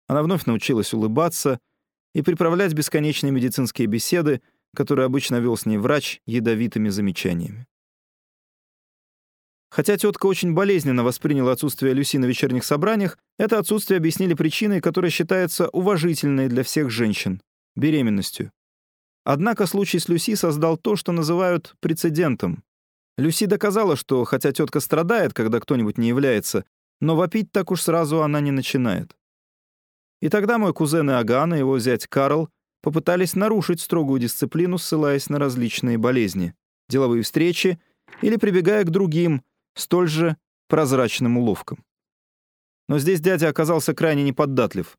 Она вновь научилась улыбаться и приправлять бесконечные медицинские беседы, которые обычно вел с ней врач, ядовитыми замечаниями. Хотя тетка очень болезненно восприняла отсутствие Люси на вечерних собраниях, это отсутствие объяснили причиной, которая считается уважительной для всех женщин — беременностью. Однако случай с Люси создал то, что называют прецедентом. Люси доказала, что хотя тетка страдает, когда кто-нибудь не является, но вопить так уж сразу она не начинает. И тогда мой кузен Иоганн и его зять Карл попытались нарушить строгую дисциплину, ссылаясь на различные болезни, деловые встречи или прибегая к другим, столь же прозрачным уловкам. Но здесь дядя оказался крайне неподдатлив.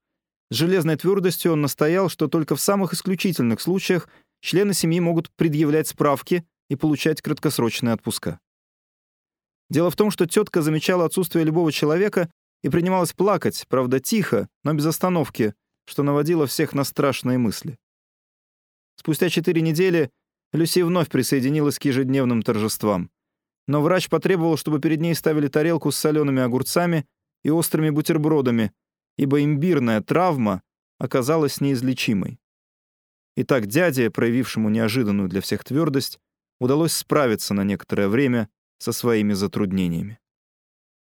С железной твердостью он настоял, что только в самых исключительных случаях члены семьи могут предъявлять справки и получать краткосрочные отпуска. Дело в том, что тетка замечала отсутствие любого человека и принималась плакать, правда, тихо, но без остановки, что наводило всех на страшные мысли. Спустя четыре недели Люси вновь присоединилась к ежедневным торжествам но врач потребовал, чтобы перед ней ставили тарелку с солеными огурцами и острыми бутербродами, ибо имбирная травма оказалась неизлечимой. Итак, дяде, проявившему неожиданную для всех твердость, удалось справиться на некоторое время со своими затруднениями.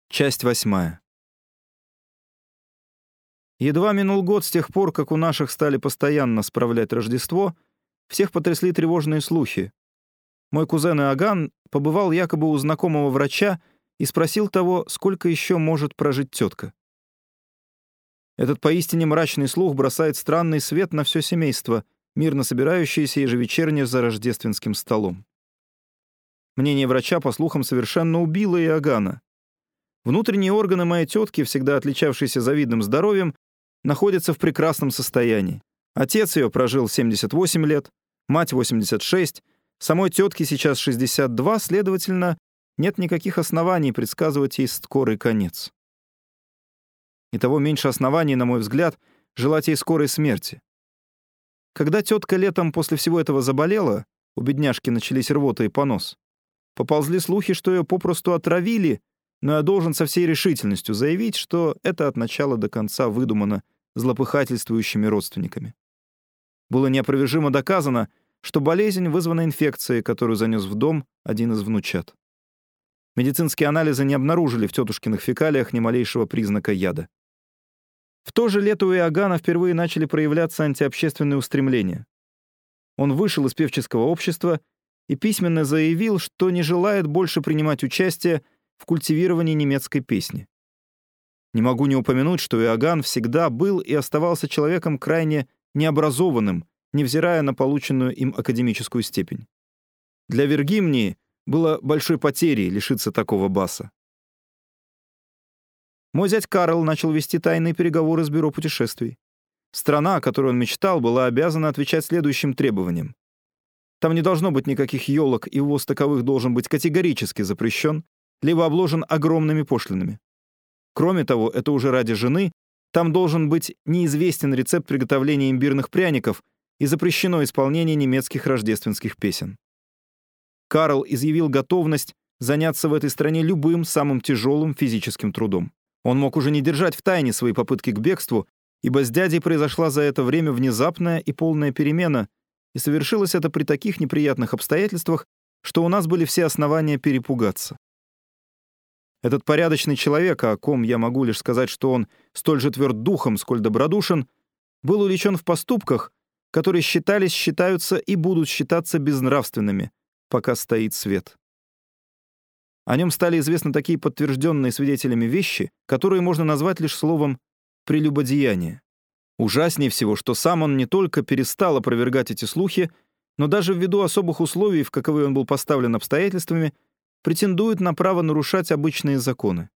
Часть восьмая. Едва минул год с тех пор, как у наших стали постоянно справлять Рождество, всех потрясли тревожные слухи, мой кузен Иоганн побывал якобы у знакомого врача и спросил того, сколько еще может прожить тетка. Этот поистине мрачный слух бросает странный свет на все семейство, мирно собирающееся ежевечерне за рождественским столом. Мнение врача, по слухам, совершенно убило Иоганна. Внутренние органы моей тетки, всегда отличавшиеся завидным здоровьем, находятся в прекрасном состоянии. Отец ее прожил 78 лет, мать — 86, Самой тетке сейчас 62, следовательно, нет никаких оснований предсказывать ей скорый конец. И того меньше оснований, на мой взгляд, желать ей скорой смерти. Когда тетка летом после всего этого заболела, у бедняжки начались рвота и понос, поползли слухи, что ее попросту отравили, но я должен со всей решительностью заявить, что это от начала до конца выдумано злопыхательствующими родственниками. Было неопровержимо доказано, что болезнь вызвана инфекцией, которую занес в дом один из внучат. Медицинские анализы не обнаружили в тетушкиных фекалиях ни малейшего признака яда. В то же лето у Иоганна впервые начали проявляться антиобщественные устремления. Он вышел из певческого общества и письменно заявил, что не желает больше принимать участие в культивировании немецкой песни. Не могу не упомянуть, что Иоганн всегда был и оставался человеком крайне необразованным невзирая на полученную им академическую степень. Для Виргимнии было большой потерей лишиться такого баса. Мой зять Карл начал вести тайные переговоры с бюро путешествий. Страна, о которой он мечтал, была обязана отвечать следующим требованиям. Там не должно быть никаких елок, и ввоз таковых должен быть категорически запрещен, либо обложен огромными пошлинами. Кроме того, это уже ради жены, там должен быть неизвестен рецепт приготовления имбирных пряников — и запрещено исполнение немецких рождественских песен. Карл изъявил готовность заняться в этой стране любым самым тяжелым физическим трудом. Он мог уже не держать в тайне свои попытки к бегству, ибо с дядей произошла за это время внезапная и полная перемена, и совершилось это при таких неприятных обстоятельствах, что у нас были все основания перепугаться. Этот порядочный человек, о ком я могу лишь сказать, что он столь же тверд духом, сколь добродушен, был увлечен в поступках, которые считались, считаются и будут считаться безнравственными, пока стоит свет. О нем стали известны такие подтвержденные свидетелями вещи, которые можно назвать лишь словом «прелюбодеяние». Ужаснее всего, что сам он не только перестал опровергать эти слухи, но даже ввиду особых условий, в каковые он был поставлен обстоятельствами, претендует на право нарушать обычные законы.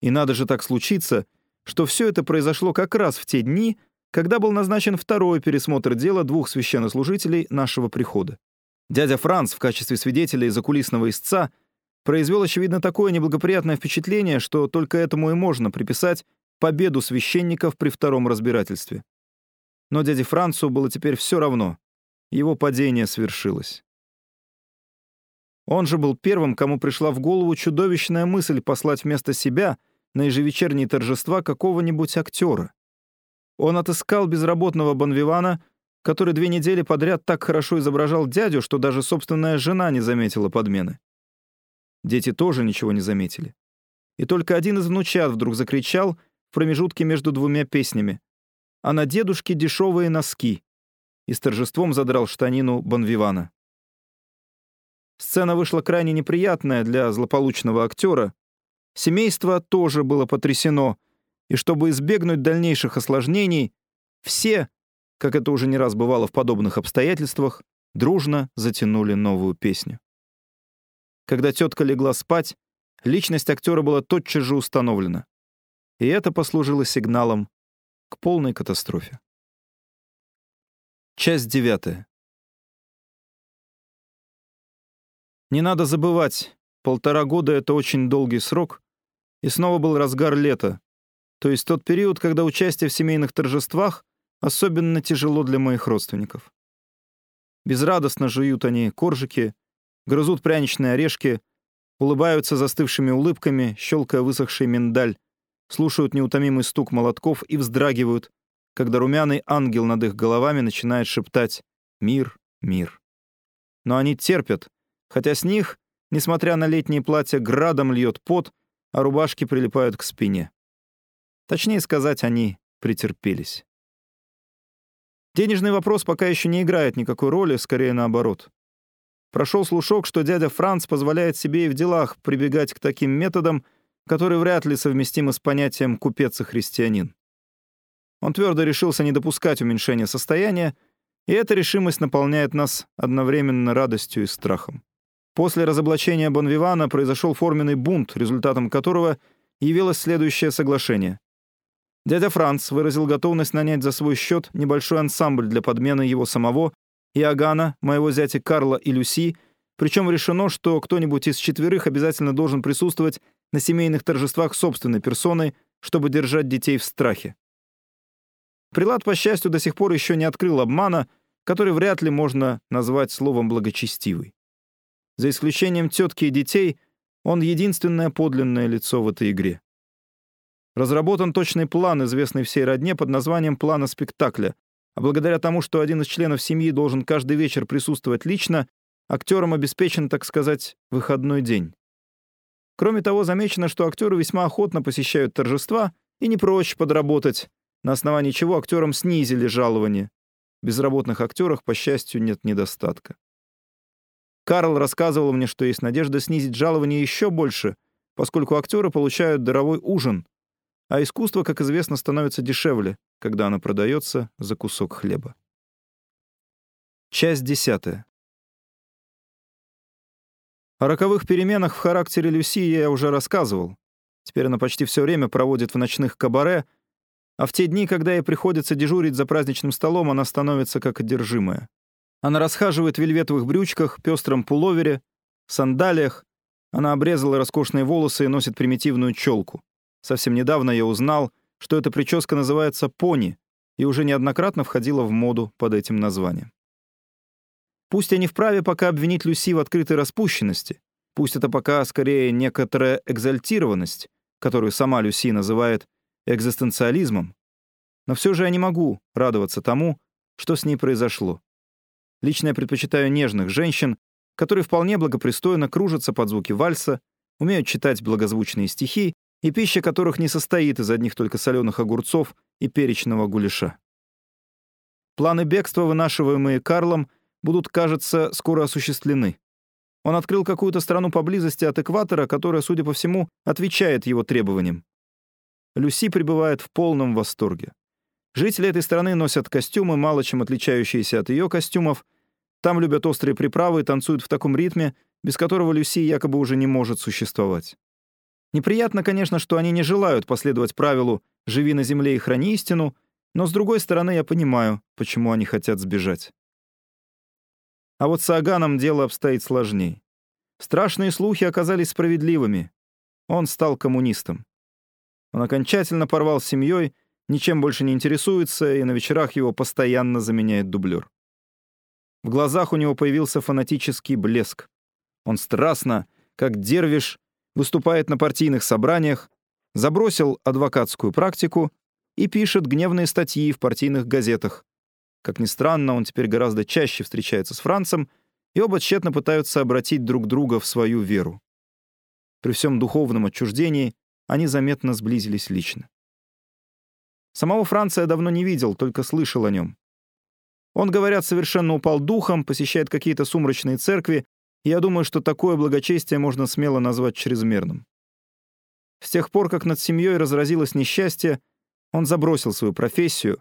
И надо же так случиться, что все это произошло как раз в те дни, когда был назначен второй пересмотр дела двух священнослужителей нашего прихода. Дядя Франц в качестве свидетеля и закулисного истца произвел, очевидно, такое неблагоприятное впечатление, что только этому и можно приписать победу священников при втором разбирательстве. Но дяде Францу было теперь все равно. Его падение свершилось. Он же был первым, кому пришла в голову чудовищная мысль послать вместо себя на ежевечерние торжества какого-нибудь актера. Он отыскал безработного Бонвивана, который две недели подряд так хорошо изображал дядю, что даже собственная жена не заметила подмены. Дети тоже ничего не заметили. И только один из внучат вдруг закричал в промежутке между двумя песнями. А на дедушке дешевые носки. И с торжеством задрал штанину Бонвивана. Сцена вышла крайне неприятная для злополучного актера. Семейство тоже было потрясено, и чтобы избегнуть дальнейших осложнений, все, как это уже не раз бывало в подобных обстоятельствах, дружно затянули новую песню. Когда тетка легла спать, личность актера была тотчас же установлена. И это послужило сигналом к полной катастрофе. Часть девятая. Не надо забывать, полтора года — это очень долгий срок, и снова был разгар лета, то есть тот период, когда участие в семейных торжествах особенно тяжело для моих родственников. Безрадостно жуют они коржики, грызут пряничные орешки, улыбаются застывшими улыбками, щелкая высохший миндаль, слушают неутомимый стук молотков и вздрагивают, когда румяный ангел над их головами начинает шептать «Мир, мир». Но они терпят, хотя с них, несмотря на летние платья, градом льет пот, а рубашки прилипают к спине. Точнее сказать, они претерпелись. Денежный вопрос пока еще не играет никакой роли, скорее наоборот. Прошел слушок, что дядя Франц позволяет себе и в делах прибегать к таким методам, которые вряд ли совместимы с понятием «купец и христианин». Он твердо решился не допускать уменьшения состояния, и эта решимость наполняет нас одновременно радостью и страхом. После разоблачения Бонвивана произошел форменный бунт, результатом которого явилось следующее соглашение. Дядя Франц выразил готовность нанять за свой счет небольшой ансамбль для подмены его самого, Иоганна, моего зятя Карла и Люси, причем решено, что кто-нибудь из четверых обязательно должен присутствовать на семейных торжествах собственной персоной, чтобы держать детей в страхе. Прилад, по счастью, до сих пор еще не открыл обмана, который вряд ли можно назвать словом благочестивый. За исключением тетки и детей, он единственное подлинное лицо в этой игре. Разработан точный план, известный всей родне под названием «плана спектакля», а благодаря тому, что один из членов семьи должен каждый вечер присутствовать лично, актерам обеспечен, так сказать, выходной день. Кроме того, замечено, что актеры весьма охотно посещают торжества и не прочь подработать, на основании чего актерам снизили жалование. Безработных актерах, по счастью, нет недостатка. Карл рассказывал мне, что есть надежда снизить жалование еще больше, поскольку актеры получают даровой ужин, а искусство, как известно, становится дешевле, когда оно продается за кусок хлеба. Часть десятая. О роковых переменах в характере Люси я уже рассказывал. Теперь она почти все время проводит в ночных кабаре, а в те дни, когда ей приходится дежурить за праздничным столом, она становится как одержимая. Она расхаживает в вельветовых брючках, пестром пуловере, сандалиях. Она обрезала роскошные волосы и носит примитивную челку. Совсем недавно я узнал, что эта прическа называется «пони», и уже неоднократно входила в моду под этим названием. Пусть я не вправе пока обвинить Люси в открытой распущенности, пусть это пока скорее некоторая экзальтированность, которую сама Люси называет экзистенциализмом, но все же я не могу радоваться тому, что с ней произошло. Лично я предпочитаю нежных женщин, которые вполне благопристойно кружатся под звуки вальса, умеют читать благозвучные стихи и пища которых не состоит из одних только соленых огурцов и перечного гуляша. Планы бегства, вынашиваемые Карлом, будут, кажется, скоро осуществлены. Он открыл какую-то страну поблизости от экватора, которая, судя по всему, отвечает его требованиям. Люси пребывает в полном восторге. Жители этой страны носят костюмы, мало чем отличающиеся от ее костюмов. Там любят острые приправы и танцуют в таком ритме, без которого Люси якобы уже не может существовать. Неприятно, конечно, что они не желают последовать правилу «живи на земле и храни истину», но, с другой стороны, я понимаю, почему они хотят сбежать. А вот с Аганом дело обстоит сложней. Страшные слухи оказались справедливыми. Он стал коммунистом. Он окончательно порвал с семьей, ничем больше не интересуется, и на вечерах его постоянно заменяет дублер. В глазах у него появился фанатический блеск. Он страстно, как дервиш, выступает на партийных собраниях, забросил адвокатскую практику и пишет гневные статьи в партийных газетах. Как ни странно, он теперь гораздо чаще встречается с Францем, и оба тщетно пытаются обратить друг друга в свою веру. При всем духовном отчуждении они заметно сблизились лично. Самого Франца я давно не видел, только слышал о нем. Он, говорят, совершенно упал духом, посещает какие-то сумрачные церкви, я думаю, что такое благочестие можно смело назвать чрезмерным. С тех пор, как над семьей разразилось несчастье, он забросил свою профессию,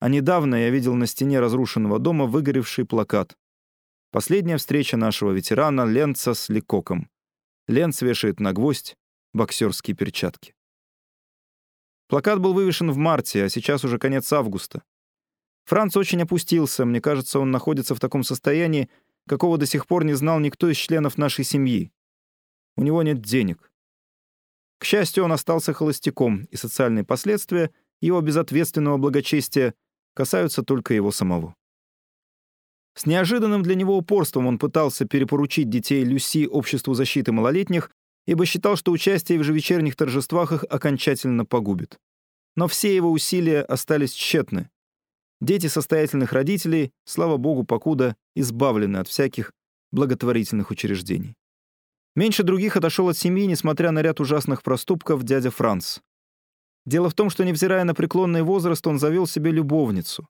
а недавно я видел на стене разрушенного дома выгоревший плакат. Последняя встреча нашего ветерана Ленца с Ликоком. Ленц вешает на гвоздь боксерские перчатки. Плакат был вывешен в марте, а сейчас уже конец августа. Франц очень опустился, мне кажется, он находится в таком состоянии, какого до сих пор не знал никто из членов нашей семьи. У него нет денег. К счастью, он остался холостяком, и социальные последствия его безответственного благочестия касаются только его самого. С неожиданным для него упорством он пытался перепоручить детей Люси Обществу защиты малолетних, ибо считал, что участие в ежевечерних торжествах их окончательно погубит. Но все его усилия остались тщетны. Дети состоятельных родителей, слава богу, покуда избавлены от всяких благотворительных учреждений. Меньше других отошел от семьи, несмотря на ряд ужасных проступков, дядя Франц. Дело в том, что, невзирая на преклонный возраст, он завел себе любовницу.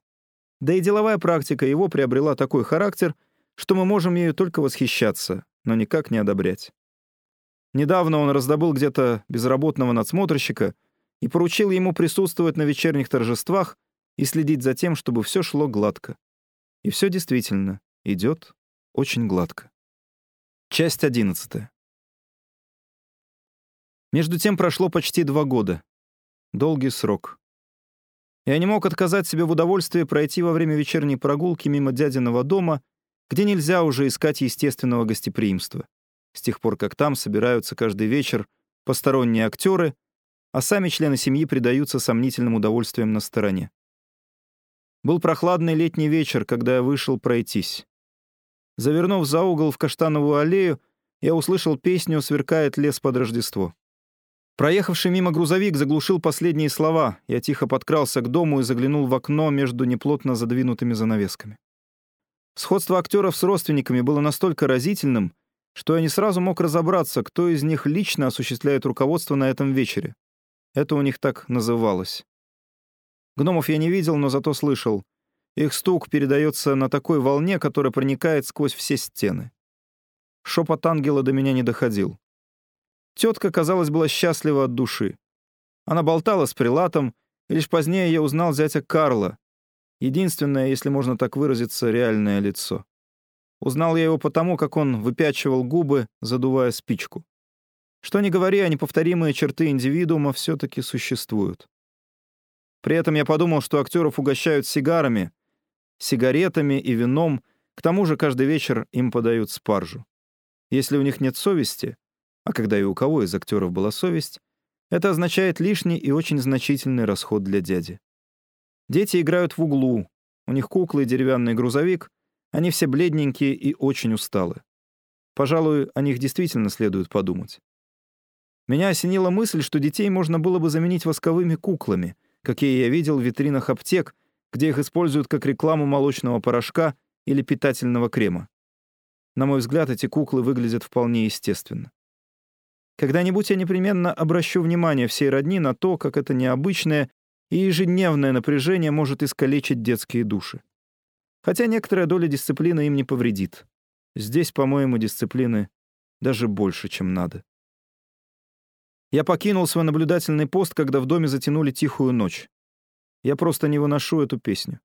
Да и деловая практика его приобрела такой характер, что мы можем ею только восхищаться, но никак не одобрять. Недавно он раздобыл где-то безработного надсмотрщика и поручил ему присутствовать на вечерних торжествах и следить за тем, чтобы все шло гладко. И все действительно идет очень гладко. Часть одиннадцатая. Между тем прошло почти два года. Долгий срок. Я не мог отказать себе в удовольствии пройти во время вечерней прогулки мимо дядиного дома, где нельзя уже искать естественного гостеприимства, с тех пор, как там собираются каждый вечер посторонние актеры, а сами члены семьи предаются сомнительным удовольствиям на стороне. Был прохладный летний вечер, когда я вышел пройтись. Завернув за угол в каштановую аллею, я услышал песню «Сверкает лес под Рождество». Проехавший мимо грузовик заглушил последние слова. Я тихо подкрался к дому и заглянул в окно между неплотно задвинутыми занавесками. Сходство актеров с родственниками было настолько разительным, что я не сразу мог разобраться, кто из них лично осуществляет руководство на этом вечере. Это у них так называлось. Гномов я не видел, но зато слышал. Их стук передается на такой волне, которая проникает сквозь все стены. Шепот ангела до меня не доходил. Тетка, казалось, была счастлива от души. Она болтала с прилатом, и лишь позднее я узнал зятя Карла, единственное, если можно так выразиться, реальное лицо. Узнал я его потому, как он выпячивал губы, задувая спичку. Что ни говори, а неповторимые черты индивидуума все-таки существуют. При этом я подумал, что актеров угощают сигарами, сигаретами и вином, к тому же каждый вечер им подают спаржу. Если у них нет совести, а когда и у кого из актеров была совесть, это означает лишний и очень значительный расход для дяди. Дети играют в углу, у них куклы и деревянный грузовик, они все бледненькие и очень усталы. Пожалуй, о них действительно следует подумать. Меня осенила мысль, что детей можно было бы заменить восковыми куклами — какие я видел в витринах аптек, где их используют как рекламу молочного порошка или питательного крема. На мой взгляд, эти куклы выглядят вполне естественно. Когда-нибудь я непременно обращу внимание всей родни на то, как это необычное и ежедневное напряжение может искалечить детские души. Хотя некоторая доля дисциплины им не повредит. Здесь, по-моему, дисциплины даже больше, чем надо. Я покинул свой наблюдательный пост, когда в доме затянули тихую ночь. Я просто не выношу эту песню.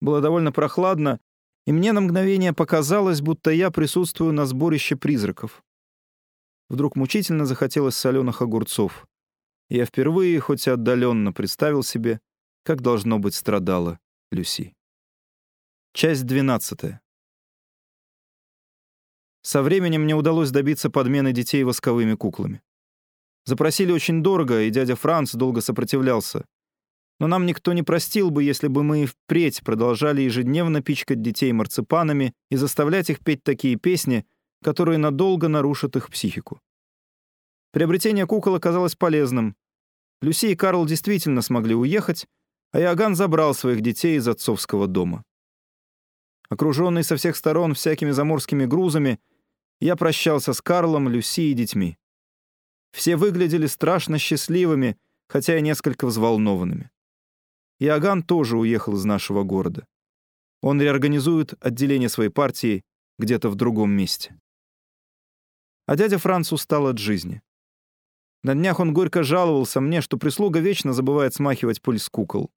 Было довольно прохладно, и мне на мгновение показалось, будто я присутствую на сборище призраков. Вдруг мучительно захотелось соленых огурцов. Я впервые, хоть и отдаленно, представил себе, как должно быть страдала Люси. Часть 12. Со временем мне удалось добиться подмены детей восковыми куклами. Запросили очень дорого, и дядя Франц долго сопротивлялся. Но нам никто не простил бы, если бы мы впредь продолжали ежедневно пичкать детей марципанами и заставлять их петь такие песни, которые надолго нарушат их психику. Приобретение кукол оказалось полезным. Люси и Карл действительно смогли уехать, а Иоганн забрал своих детей из отцовского дома. Окруженный со всех сторон всякими заморскими грузами, я прощался с Карлом, Люси и детьми. Все выглядели страшно счастливыми, хотя и несколько взволнованными. Иоганн тоже уехал из нашего города. Он реорганизует отделение своей партии где-то в другом месте. А дядя Франц устал от жизни. На днях он горько жаловался мне, что прислуга вечно забывает смахивать пыль с кукол.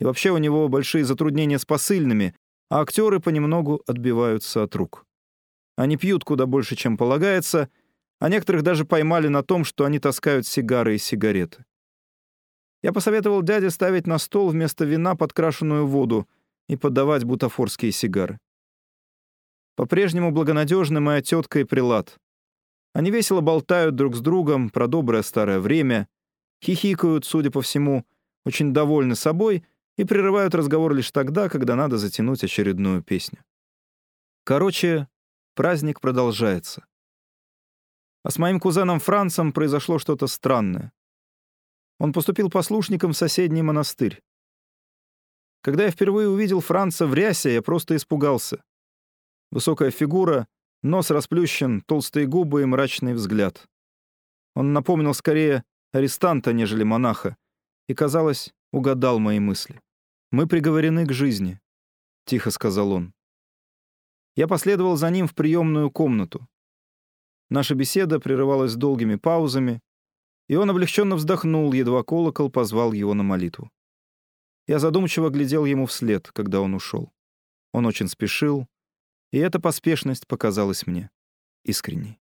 И вообще у него большие затруднения с посыльными, а актеры понемногу отбиваются от рук. Они пьют куда больше, чем полагается, а некоторых даже поймали на том, что они таскают сигары и сигареты. Я посоветовал дяде ставить на стол вместо вина подкрашенную воду и подавать бутафорские сигары. По-прежнему благонадежны моя тетка и прилад. Они весело болтают друг с другом про доброе старое время, хихикают, судя по всему, очень довольны собой и прерывают разговор лишь тогда, когда надо затянуть очередную песню. Короче, праздник продолжается. А с моим кузеном Францем произошло что-то странное. Он поступил послушником в соседний монастырь. Когда я впервые увидел Франца в рясе, я просто испугался. Высокая фигура, нос расплющен, толстые губы и мрачный взгляд. Он напомнил скорее арестанта, нежели монаха, и, казалось, угадал мои мысли. «Мы приговорены к жизни», — тихо сказал он. Я последовал за ним в приемную комнату. Наша беседа прерывалась долгими паузами, и он облегченно вздохнул, едва колокол позвал его на молитву. Я задумчиво глядел ему вслед, когда он ушел. Он очень спешил, и эта поспешность показалась мне искренней.